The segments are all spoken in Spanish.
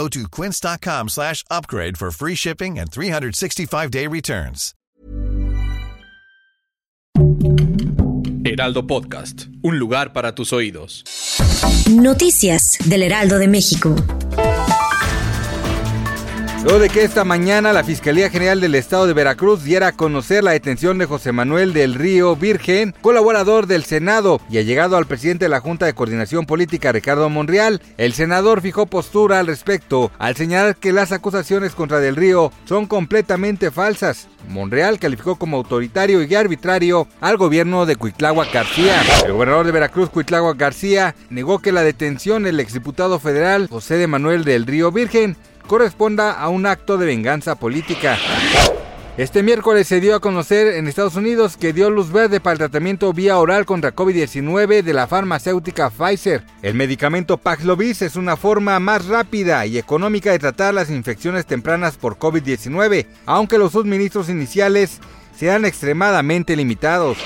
Go to quince.com slash upgrade for free shipping and 365-day returns. Heraldo Podcast, un lugar para tus oídos. Noticias del Heraldo de México. Luego de que esta mañana la Fiscalía General del Estado de Veracruz diera a conocer la detención de José Manuel del Río Virgen, colaborador del Senado y ha llegado al presidente de la Junta de Coordinación Política, Ricardo Monreal, el senador fijó postura al respecto al señalar que las acusaciones contra del Río son completamente falsas. Monreal calificó como autoritario y arbitrario al gobierno de Cuitláhuac García. El gobernador de Veracruz, Cuitláhuac García, negó que la detención del exdiputado federal José de Manuel del Río Virgen corresponda a un acto de venganza política. Este miércoles se dio a conocer en Estados Unidos que dio luz verde para el tratamiento vía oral contra COVID-19 de la farmacéutica Pfizer. El medicamento Paxlovid es una forma más rápida y económica de tratar las infecciones tempranas por COVID-19, aunque los suministros iniciales sean extremadamente limitados.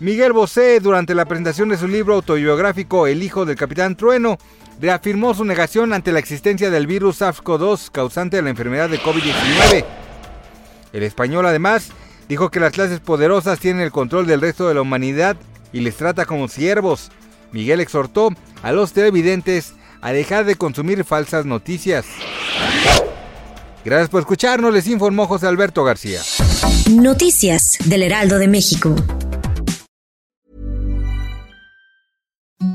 Miguel Bosé, durante la presentación de su libro autobiográfico El hijo del capitán Trueno, reafirmó su negación ante la existencia del virus SARS-CoV-2 causante de la enfermedad de COVID-19. El español además dijo que las clases poderosas tienen el control del resto de la humanidad y les trata como siervos. Miguel exhortó a los televidentes a dejar de consumir falsas noticias. Gracias por escucharnos, les informó José Alberto García. Noticias del Heraldo de México.